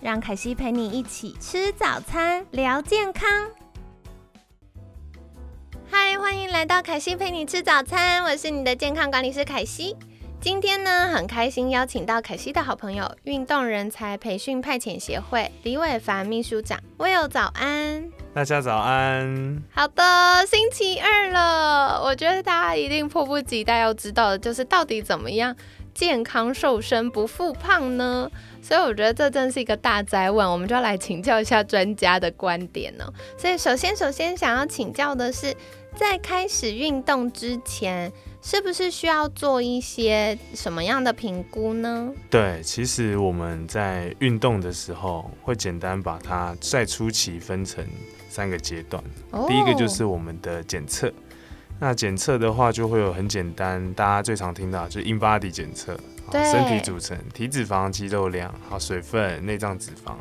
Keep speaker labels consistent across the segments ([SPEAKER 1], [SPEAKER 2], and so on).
[SPEAKER 1] 让凯西陪你一起吃早餐，聊健康。嗨，欢迎来到凯西陪你吃早餐，我是你的健康管理师凯西。今天呢，很开心邀请到凯西的好朋友，运动人才培训派遣协会李伟凡秘书长。Will 早安，
[SPEAKER 2] 大家早安。
[SPEAKER 1] 好的，星期二了，我觉得大家一定迫不及待要知道的就是到底怎么样健康瘦身不复胖呢？所以我觉得这真是一个大灾问，我们就要来请教一下专家的观点呢。所以首先，首先想要请教的是，在开始运动之前。是不是需要做一些什么样的评估呢？
[SPEAKER 2] 对，其实我们在运动的时候，会简单把它在初期分成三个阶段。第一个就是我们的检测，那检测的话就会有很简单，大家最常听到就是 in body 检测，身体组成、体脂肪、肌肉量、好水分、内脏脂肪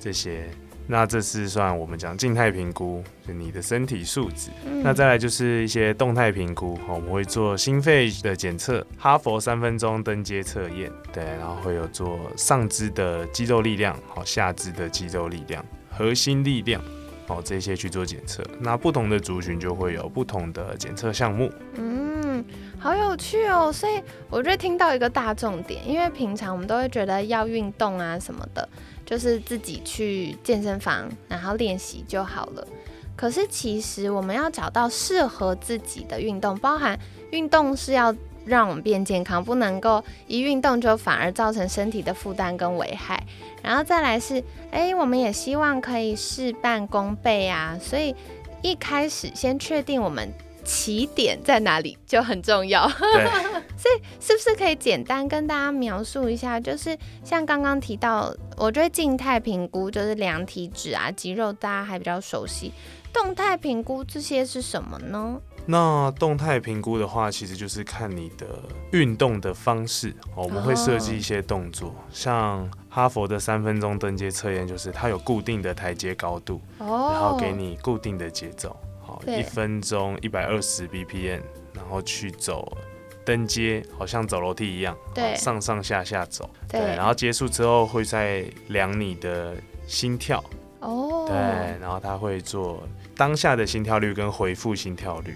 [SPEAKER 2] 这些。那这是算我们讲静态评估，就你的身体素质。那再来就是一些动态评估，我们会做心肺的检测，哈佛三分钟登阶测验，对，然后会有做上肢的肌肉力量，好，下肢的肌肉力量，核心力量，哦，这些去做检测。那不同的族群就会有不同的检测项目。
[SPEAKER 1] 嗯，好有趣哦。所以我就听到一个大重点，因为平常我们都会觉得要运动啊什么的。就是自己去健身房，然后练习就好了。可是其实我们要找到适合自己的运动，包含运动是要让我们变健康，不能够一运动就反而造成身体的负担跟危害。然后再来是，哎，我们也希望可以事半功倍啊。所以一开始先确定我们。起点在哪里就很重要，所以是不是可以简单跟大家描述一下？就是像刚刚提到，我觉得静态评估就是量体脂啊、肌肉，大家还比较熟悉。动态评估这些是什么呢？
[SPEAKER 2] 那动态评估的话，其实就是看你的运动的方式哦。我们会设计一些动作，像哈佛的三分钟登阶测验，就是它有固定的台阶高度，哦然后给你固定的节奏。好一分钟一百二十 BPM，然后去走登阶，好像走楼梯一样，
[SPEAKER 1] 对，
[SPEAKER 2] 上上下下走，对，然后结束之后会再量你的心跳，哦，对，然后他会做当下的心跳率跟回复心跳率。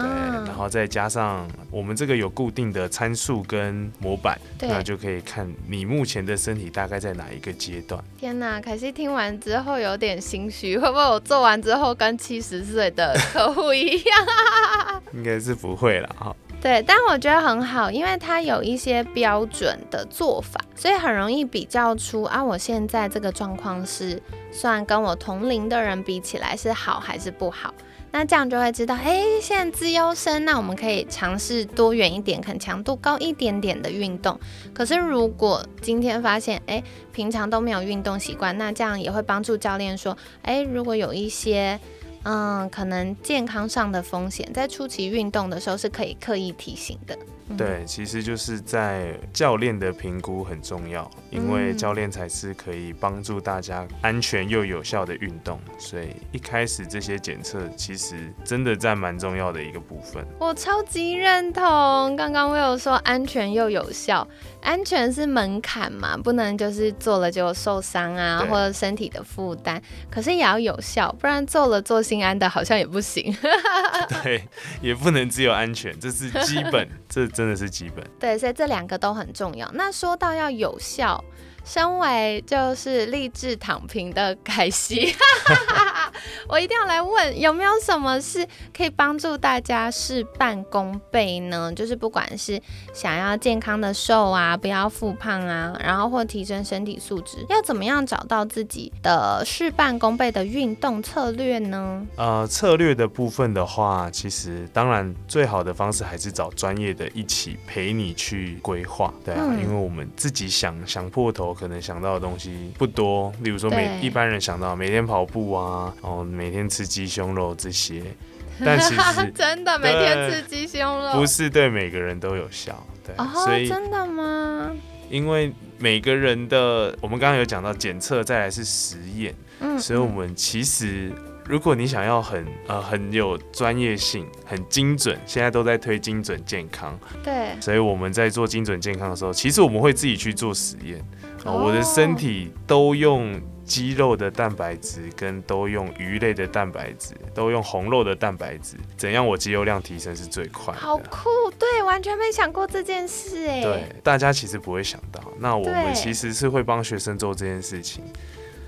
[SPEAKER 2] 对，然后再加上我们这个有固定的参数跟模板，那就可以看你目前的身体大概在哪一个阶段。
[SPEAKER 1] 天哪，凯西听完之后有点心虚，会不会我做完之后跟七十岁的客户一样？
[SPEAKER 2] 应该是不会了哈。
[SPEAKER 1] 对，但我觉得很好，因为它有一些标准的做法，所以很容易比较出啊，我现在这个状况是算跟我同龄的人比起来是好还是不好。那这样就会知道，哎，现在自优生，那我们可以尝试多远一点，可能强度高一点点的运动。可是如果今天发现，哎，平常都没有运动习惯，那这样也会帮助教练说，哎，如果有一些。嗯，可能健康上的风险，在初期运动的时候是可以刻意提醒的。
[SPEAKER 2] 对，其实就是在教练的评估很重要，因为教练才是可以帮助大家安全又有效的运动，所以一开始这些检测其实真的占蛮重要的一个部分。
[SPEAKER 1] 我超级认同，刚刚我有说安全又有效。安全是门槛嘛，不能就是做了就受伤啊，或者身体的负担。可是也要有效，不然做了做心安的好像也不行。
[SPEAKER 2] 对，也不能只有安全，这是基本，这真的是基本。
[SPEAKER 1] 对，所以这两个都很重要。那说到要有效。身为就是励志躺平的凯西，我一定要来问，有没有什么是可以帮助大家事半功倍呢？就是不管是想要健康的瘦啊，不要复胖啊，然后或提升身体素质，要怎么样找到自己的事半功倍的运动策略呢？
[SPEAKER 2] 呃，策略的部分的话，其实当然最好的方式还是找专业的一起陪你去规划，对啊，因为我们自己想想破头，可能想到的东西不多，例如说每一般人想到每天跑步啊，哦。每天吃鸡胸肉这些，但其实
[SPEAKER 1] 真的每天吃鸡胸肉
[SPEAKER 2] 不是对每个人都有效，对，所以
[SPEAKER 1] 真的吗？
[SPEAKER 2] 因为每个人的，我们刚刚有讲到检测，再来是实验，嗯，所以我们其实如果你想要很呃很有专业性、很精准，现在都在推精准健康，
[SPEAKER 1] 对，
[SPEAKER 2] 所以我们在做精准健康的时候，其实我们会自己去做实验，我的身体都用。鸡肉的蛋白质跟都用鱼类的蛋白质，都用红肉的蛋白质，怎样我肌肉量提升是最快？
[SPEAKER 1] 好酷，对，完全没想过这件事哎。
[SPEAKER 2] 对，大家其实不会想到，那我们其实是会帮学生做这件事情。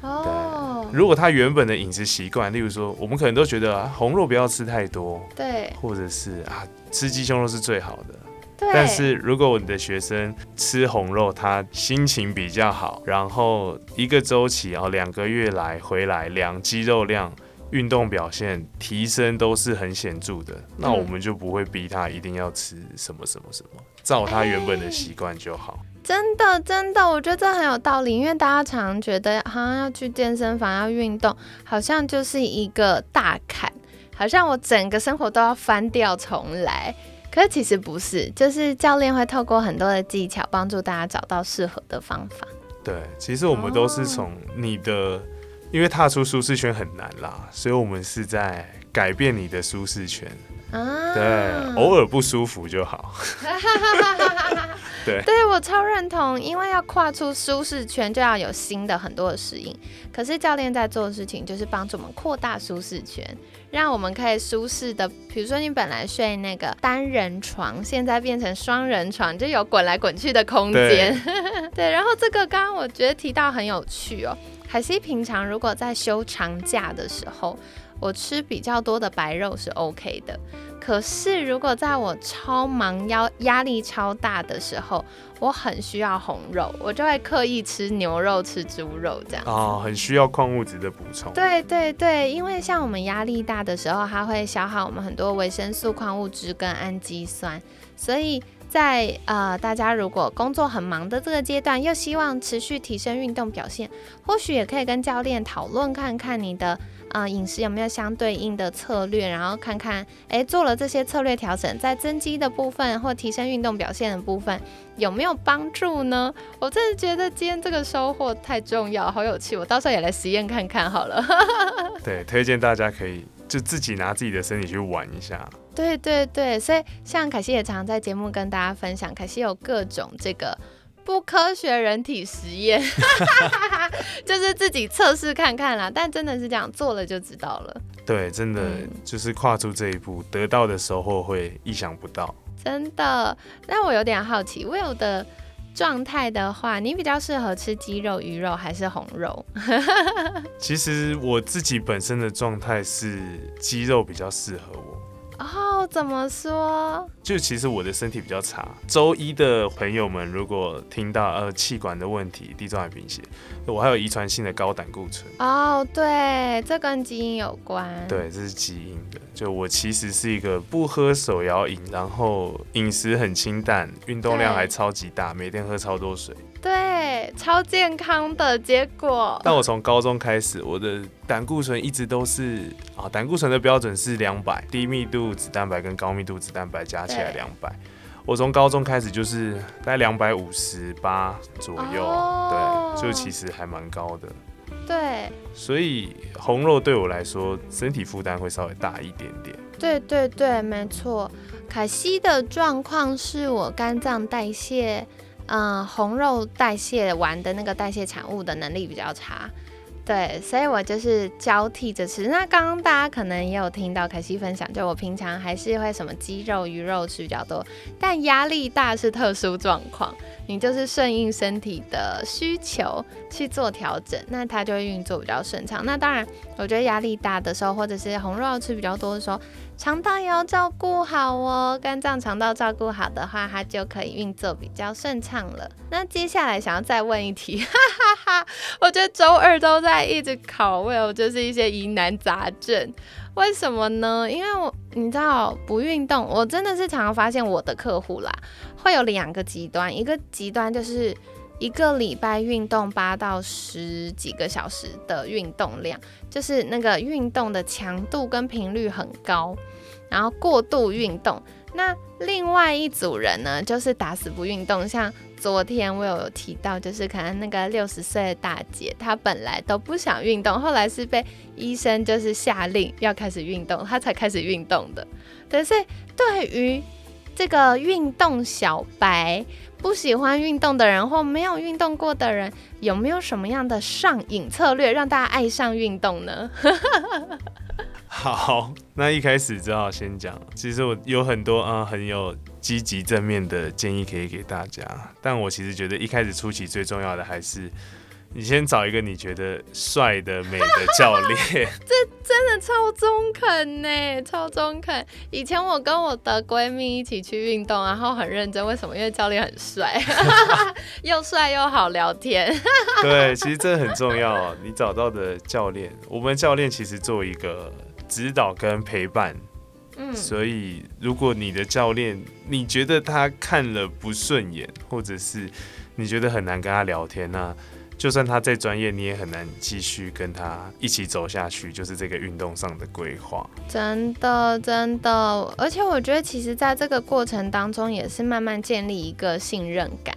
[SPEAKER 2] 哦。如果他原本的饮食习惯，例如说，我们可能都觉得啊红肉不要吃太多，
[SPEAKER 1] 对，
[SPEAKER 2] 或者是啊，吃鸡胸肉是最好的。但是如果你的学生吃红肉，他心情比较好，然后一个周期哦，两个月来回来量肌肉量、运动表现提升都是很显著的，那我们就不会逼他一定要吃什么什么什么，照他原本的习惯就好。
[SPEAKER 1] 真的真的，我觉得这很有道理，因为大家常觉得好像要去健身房要运动，好像就是一个大坎，好像我整个生活都要翻掉重来。可是其实不是，就是教练会透过很多的技巧帮助大家找到适合的方法。
[SPEAKER 2] 对，其实我们都是从你的，因为踏出舒适圈很难啦，所以我们是在改变你的舒适圈。啊，对，偶尔不舒服就好。对，
[SPEAKER 1] 对我超认同，因为要跨出舒适圈，就要有新的很多的适应。可是教练在做的事情，就是帮助我们扩大舒适圈。让我们可以舒适的，比如说你本来睡那个单人床，现在变成双人床，就有滚来滚去的空间。对，然后这个刚刚我觉得提到很有趣哦。海西平常如果在休长假的时候，我吃比较多的白肉是 OK 的。可是，如果在我超忙、压压力超大的时候，我很需要红肉，我就会刻意吃牛肉、吃猪肉这样。
[SPEAKER 2] 哦，很需要矿物质的补充。
[SPEAKER 1] 对对对，因为像我们压力大的时候，它会消耗我们很多维生素、矿物质跟氨基酸，所以在呃，大家如果工作很忙的这个阶段，又希望持续提升运动表现，或许也可以跟教练讨论看看你的。啊，饮食有没有相对应的策略？然后看看，哎，做了这些策略调整，在增肌的部分或提升运动表现的部分有没有帮助呢？我真的觉得今天这个收获太重要，好有趣，我到时候也来实验看看好了。
[SPEAKER 2] 对，推荐大家可以就自己拿自己的身体去玩一下。
[SPEAKER 1] 对对对，所以像凯西也常在节目跟大家分享，凯西有各种这个。不科学人体实验，就是自己测试看看啦。但真的是这样做了就知道了。
[SPEAKER 2] 对，真的就是跨出这一步，得到的收获会意想不到。
[SPEAKER 1] 真的，那我有点好奇，Will 的状态的话，你比较适合吃鸡肉、鱼肉还是红肉？
[SPEAKER 2] 其实我自己本身的状态是鸡肉比较适合我。
[SPEAKER 1] 哦，怎么说？
[SPEAKER 2] 就其实我的身体比较差。周一的朋友们，如果听到呃气管的问题、地中海贫血，我还有遗传性的高胆固醇。
[SPEAKER 1] 哦，对，这跟基因有关。
[SPEAKER 2] 对，这是基因的。就我其实是一个不喝手摇饮，然后饮食很清淡，运动量还超级大，每天喝超多水。
[SPEAKER 1] 对，超健康的结果。
[SPEAKER 2] 但我从高中开始，我的胆固醇一直都是啊，胆固醇的标准是两百，低密度脂蛋白跟高密度脂蛋白加起来两百。我从高中开始就是大概两百五十八左右，对，就其实还蛮高的。
[SPEAKER 1] 对，
[SPEAKER 2] 所以红肉对我来说，身体负担会稍微大一点点。
[SPEAKER 1] 对对对，没错。凯西的状况是我肝脏代谢。嗯，红肉代谢完的那个代谢产物的能力比较差，对，所以我就是交替着吃。那刚刚大家可能也有听到凯西分享，就我平常还是会什么鸡肉、鱼肉吃比较多，但压力大是特殊状况，你就是顺应身体的需求去做调整，那它就会运作比较顺畅。那当然，我觉得压力大的时候，或者是红肉吃比较多的时候。肠道也要照顾好哦，肝脏、肠道照顾好的话，它就可以运作比较顺畅了。那接下来想要再问一题，哈哈哈，我觉得周二都在一直考问我，就是一些疑难杂症。为什么呢？因为我你知道不运动，我真的是常常发现我的客户啦，会有两个极端，一个极端就是。一个礼拜运动八到十几个小时的运动量，就是那个运动的强度跟频率很高，然后过度运动。那另外一组人呢，就是打死不运动。像昨天我有提到，就是可能那个六十岁的大姐，她本来都不想运动，后来是被医生就是下令要开始运动，她才开始运动的。可是对于这个运动小白。不喜欢运动的人或没有运动过的人，有没有什么样的上瘾策略让大家爱上运动呢？
[SPEAKER 2] 好，那一开始只好先讲，其实我有很多啊很有积极正面的建议可以给大家，但我其实觉得一开始初期最重要的还是。你先找一个你觉得帅的、美的教练，
[SPEAKER 1] 这真的超中肯呢，超中肯。以前我跟我的闺蜜一起去运动，然后很认真，为什么？因为教练很帅，又帅又好聊天。
[SPEAKER 2] 对，其实这很重要。你找到的教练，我们教练其实做一个指导跟陪伴。嗯，所以如果你的教练你觉得他看了不顺眼，或者是你觉得很难跟他聊天，那就算他再专业，你也很难继续跟他一起走下去。就是这个运动上的规划，
[SPEAKER 1] 真的真的。而且我觉得，其实在这个过程当中，也是慢慢建立一个信任感，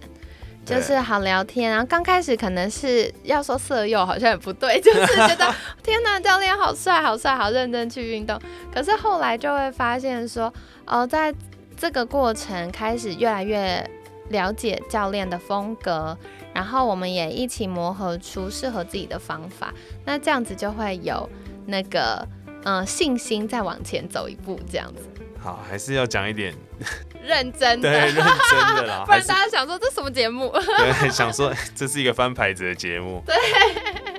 [SPEAKER 1] 就是好聊天。然后刚开始可能是要说色诱，好像也不对，就是觉得天哪，教练好帅，好帅，好认真去运动。可是后来就会发现说，哦，在这个过程开始越来越了解教练的风格。然后我们也一起磨合出适合自己的方法，那这样子就会有那个嗯信心再往前走一步，这样子。
[SPEAKER 2] 好，还是要讲一点
[SPEAKER 1] 认真的，
[SPEAKER 2] 对，认真的啦，
[SPEAKER 1] 不然大家想说这什么节目？
[SPEAKER 2] 对，想说 这是一个翻牌子的节目。
[SPEAKER 1] 对。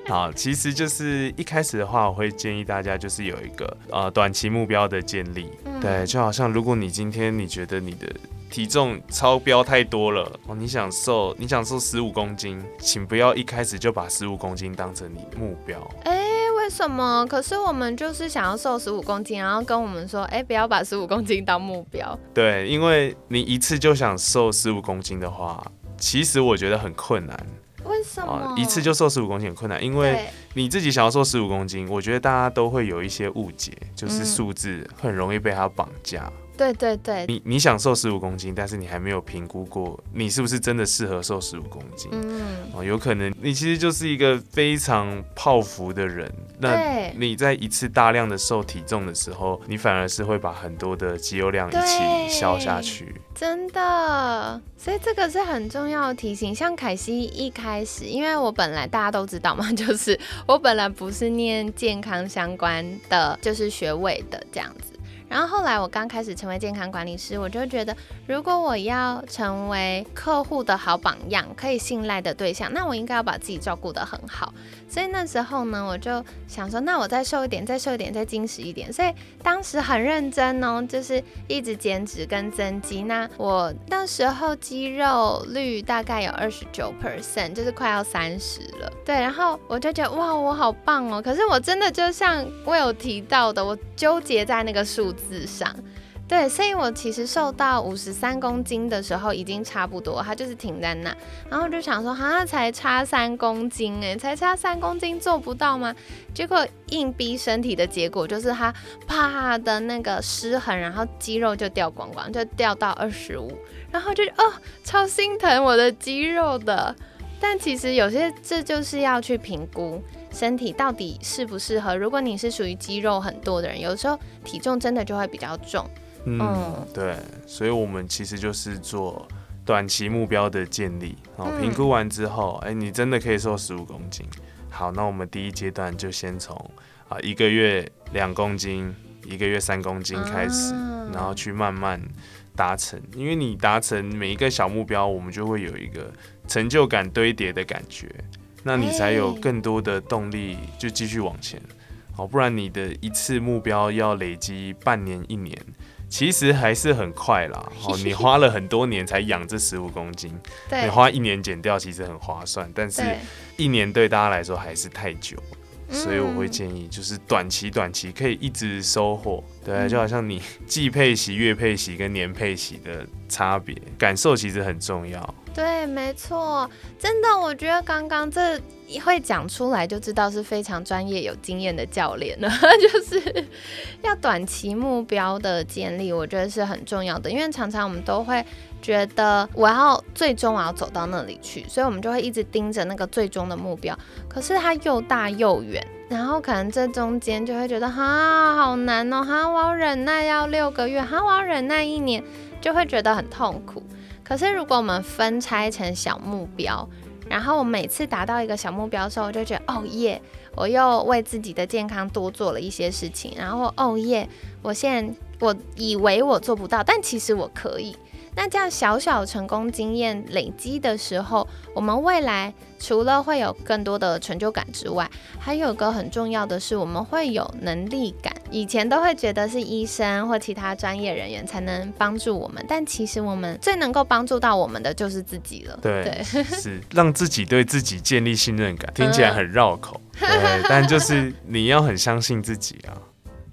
[SPEAKER 2] 好，其实就是一开始的话，我会建议大家就是有一个呃短期目标的建立。对，就好像如果你今天你觉得你的体重超标太多了哦，你想瘦，你想瘦十五公斤，请不要一开始就把十五公斤当成你目标。
[SPEAKER 1] 哎，为什么？可是我们就是想要瘦十五公斤，然后跟我们说，哎，不要把十五公斤当目标。
[SPEAKER 2] 对，因为你一次就想瘦十五公斤的话，其实我觉得很困难。
[SPEAKER 1] 为什么？
[SPEAKER 2] 一次就瘦十五公斤很困难，因为你自己想要瘦十五公斤，我觉得大家都会有一些误解，就是数字很容易被它绑架。
[SPEAKER 1] 对对对，
[SPEAKER 2] 你你想瘦十五公斤，但是你还没有评估过你是不是真的适合瘦十五公斤。嗯，哦，有可能你其实就是一个非常泡芙的人。那你在一次大量的瘦体重的时候，你反而是会把很多的肌肉量一起消下去。
[SPEAKER 1] 真的，所以这个是很重要的提醒。像凯西一开始，因为我本来大家都知道嘛，就是我本来不是念健康相关的，就是学位的这样子。然后后来我刚开始成为健康管理师，我就觉得，如果我要成为客户的好榜样，可以信赖的对象，那我应该要把自己照顾得很好。所以那时候呢，我就想说，那我再瘦一点，再瘦一点，再精实一点。所以当时很认真哦，就是一直减脂跟增肌。那我那时候肌肉率大概有二十九 percent，就是快要三十了。对，然后我就觉得哇，我好棒哦。可是我真的就像我有提到的，我纠结在那个数字上。对，所以我其实瘦到五十三公斤的时候已经差不多，它就是停在那，然后我就想说，好像才差三公斤哎，才差三公斤做不到吗？结果硬逼身体的结果就是它啪的那个失衡，然后肌肉就掉光光，就掉到二十五，然后就哦超心疼我的肌肉的，但其实有些这就是要去评估身体到底适不适合。如果你是属于肌肉很多的人，有时候体重真的就会比较重。
[SPEAKER 2] 嗯，对，所以我们其实就是做短期目标的建立，然后评估完之后，哎，你真的可以瘦十五公斤，好，那我们第一阶段就先从啊一个月两公斤，一个月三公斤开始，然后去慢慢达成。因为你达成每一个小目标，我们就会有一个成就感堆叠的感觉，那你才有更多的动力就继续往前。好，不然你的一次目标要累积半年一年。其实还是很快啦，好，你花了很多年才养这十五公斤，你花一年减掉其实很划算，但是一年对大家来说还是太久，所以我会建议就是短期短期可以一直收获，对，就好像你 季配息、月配息跟年配息的差别，感受其实很重要。
[SPEAKER 1] 对，没错，真的，我觉得刚刚这会讲出来就知道是非常专业、有经验的教练了。就是要短期目标的建立，我觉得是很重要的，因为常常我们都会觉得我要最终我要走到那里去，所以我们就会一直盯着那个最终的目标。可是它又大又远，然后可能这中间就会觉得哈好难哦，哈我要忍耐要六个月，哈我要忍耐一年，就会觉得很痛苦。可是，如果我们分拆成小目标，然后我每次达到一个小目标的时候，我就觉得哦耶，我又为自己的健康多做了一些事情。然后哦耶，我现在我以为我做不到，但其实我可以。那这样小小成功经验累积的时候，我们未来除了会有更多的成就感之外，还有个很重要的是，我们会有能力感。以前都会觉得是医生或其他专业人员才能帮助我们，但其实我们最能够帮助到我们的就是自己了。
[SPEAKER 2] 对，是让自己对自己建立信任感，听起来很绕口，对，但就是你要很相信自己啊。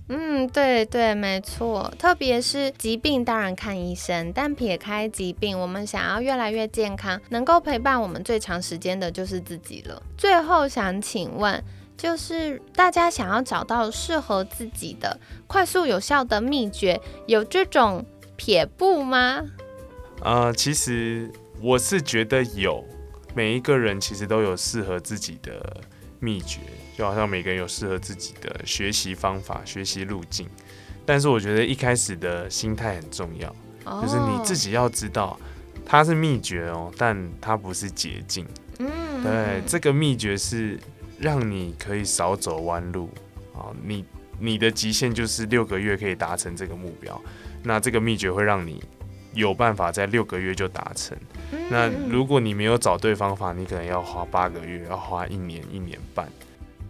[SPEAKER 1] 嗯，对对，没错。特别是疾病，当然看医生，但撇开疾病，我们想要越来越健康，能够陪伴我们最长时间的就是自己了。最后想请问，就是大家想要找到适合自己的快速有效的秘诀，有这种撇步吗？
[SPEAKER 2] 呃，其实我是觉得有，每一个人其实都有适合自己的秘诀。就好像每个人有适合自己的学习方法、学习路径，但是我觉得一开始的心态很重要，就是你自己要知道它是秘诀哦，但它不是捷径。嗯，对，这个秘诀是让你可以少走弯路啊。你你的极限就是六个月可以达成这个目标，那这个秘诀会让你有办法在六个月就达成。那如果你没有找对方法，你可能要花八个月，要花一年、一年半。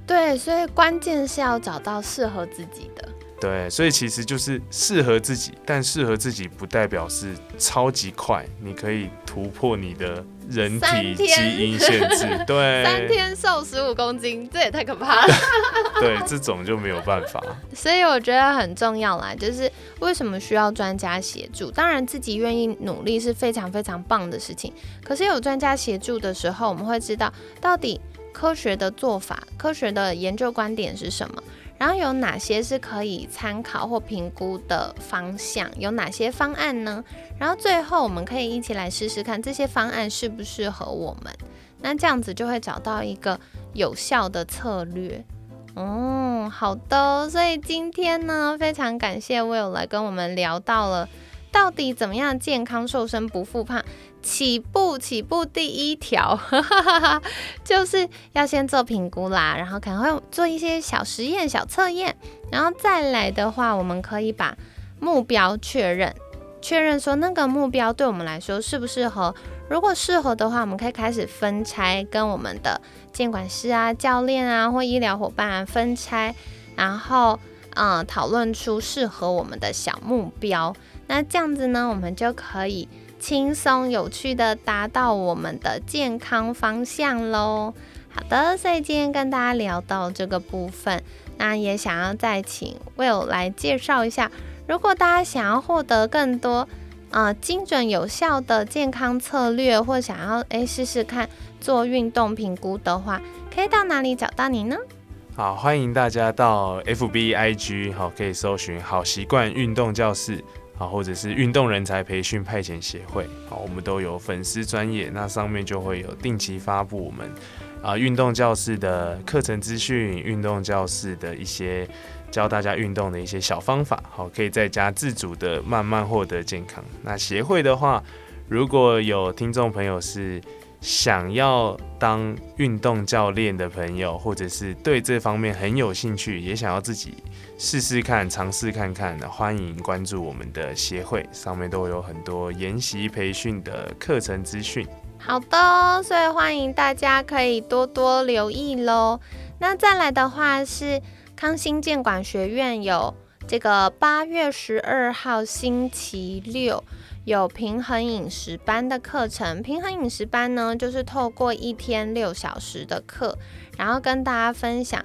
[SPEAKER 1] 对，所以关键是要找到适合自己的。
[SPEAKER 2] 对，所以其实就是适合自己，但适合自己不代表是超级快，你可以突破你的人体基因限制。对，
[SPEAKER 1] 三天瘦十五公斤，这也太可怕了。
[SPEAKER 2] 对，这种就没有办法。
[SPEAKER 1] 所以我觉得很重要啦，就是为什么需要专家协助？当然自己愿意努力是非常非常棒的事情，可是有专家协助的时候，我们会知道到底。科学的做法，科学的研究观点是什么？然后有哪些是可以参考或评估的方向？有哪些方案呢？然后最后我们可以一起来试试看这些方案适不适合我们。那这样子就会找到一个有效的策略。哦，好的。所以今天呢，非常感谢 Will 来跟我们聊到了到底怎么样健康瘦身不复胖。起步，起步第一条 就是要先做评估啦，然后可能会做一些小实验、小测验，然后再来的话，我们可以把目标确认，确认说那个目标对我们来说适不适合。如果适合的话，我们可以开始分拆，跟我们的监管师啊、教练啊或医疗伙伴分拆，然后嗯讨论出适合我们的小目标。那这样子呢，我们就可以。轻松有趣的达到我们的健康方向喽。好的，所以今天跟大家聊到这个部分，那也想要再请 Will 来介绍一下，如果大家想要获得更多呃精准有效的健康策略，或想要诶试试看做运动评估的话，可以到哪里找到你呢？
[SPEAKER 2] 好，欢迎大家到 FB IG 好，可以搜寻好习惯运动教室。啊，或者是运动人才培训派遣协会，好，我们都有粉丝专业，那上面就会有定期发布我们啊运动教室的课程资讯，运动教室的一些教大家运动的一些小方法，好，可以在家自主的慢慢获得健康。那协会的话，如果有听众朋友是想要当运动教练的朋友，或者是对这方面很有兴趣，也想要自己试试看、尝试看看的，欢迎关注我们的协会，上面都有很多研习培训的课程资讯。
[SPEAKER 1] 好的，所以欢迎大家可以多多留意喽。那再来的话是康心健管学院有这个八月十二号星期六。有平衡饮食班的课程，平衡饮食班呢，就是透过一天六小时的课，然后跟大家分享，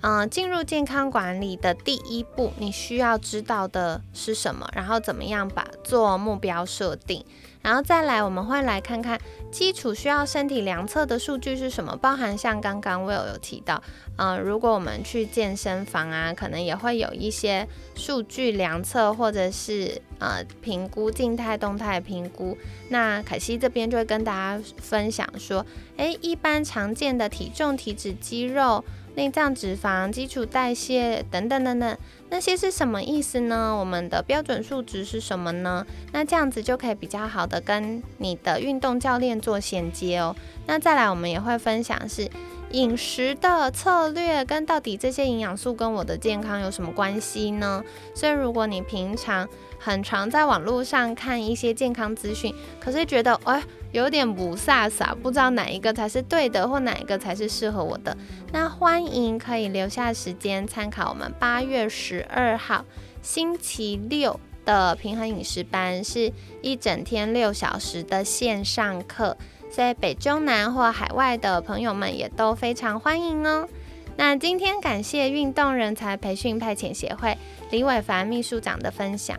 [SPEAKER 1] 嗯，进入健康管理的第一步，你需要知道的是什么，然后怎么样把做目标设定。然后再来，我们会来看看基础需要身体量测的数据是什么，包含像刚刚 Will 有提到，嗯，如果我们去健身房啊，可能也会有一些数据量测或者是呃评估静态、动态评估。那凯西这边就会跟大家分享说，诶，一般常见的体重、体脂、肌肉。内脏脂肪、基础代谢等等等等，那些是什么意思呢？我们的标准数值是什么呢？那这样子就可以比较好的跟你的运动教练做衔接哦。那再来，我们也会分享是饮食的策略，跟到底这些营养素跟我的健康有什么关系呢？所以，如果你平常很常在网络上看一些健康资讯，可是觉得哎。有点不飒飒，不知道哪一个才是对的，或哪一个才是适合我的。那欢迎可以留下时间参考我们八月十二号星期六的平衡饮食班，是一整天六小时的线上课，在北中南或海外的朋友们也都非常欢迎哦。那今天感谢运动人才培训派遣协会李伟凡秘书长的分享。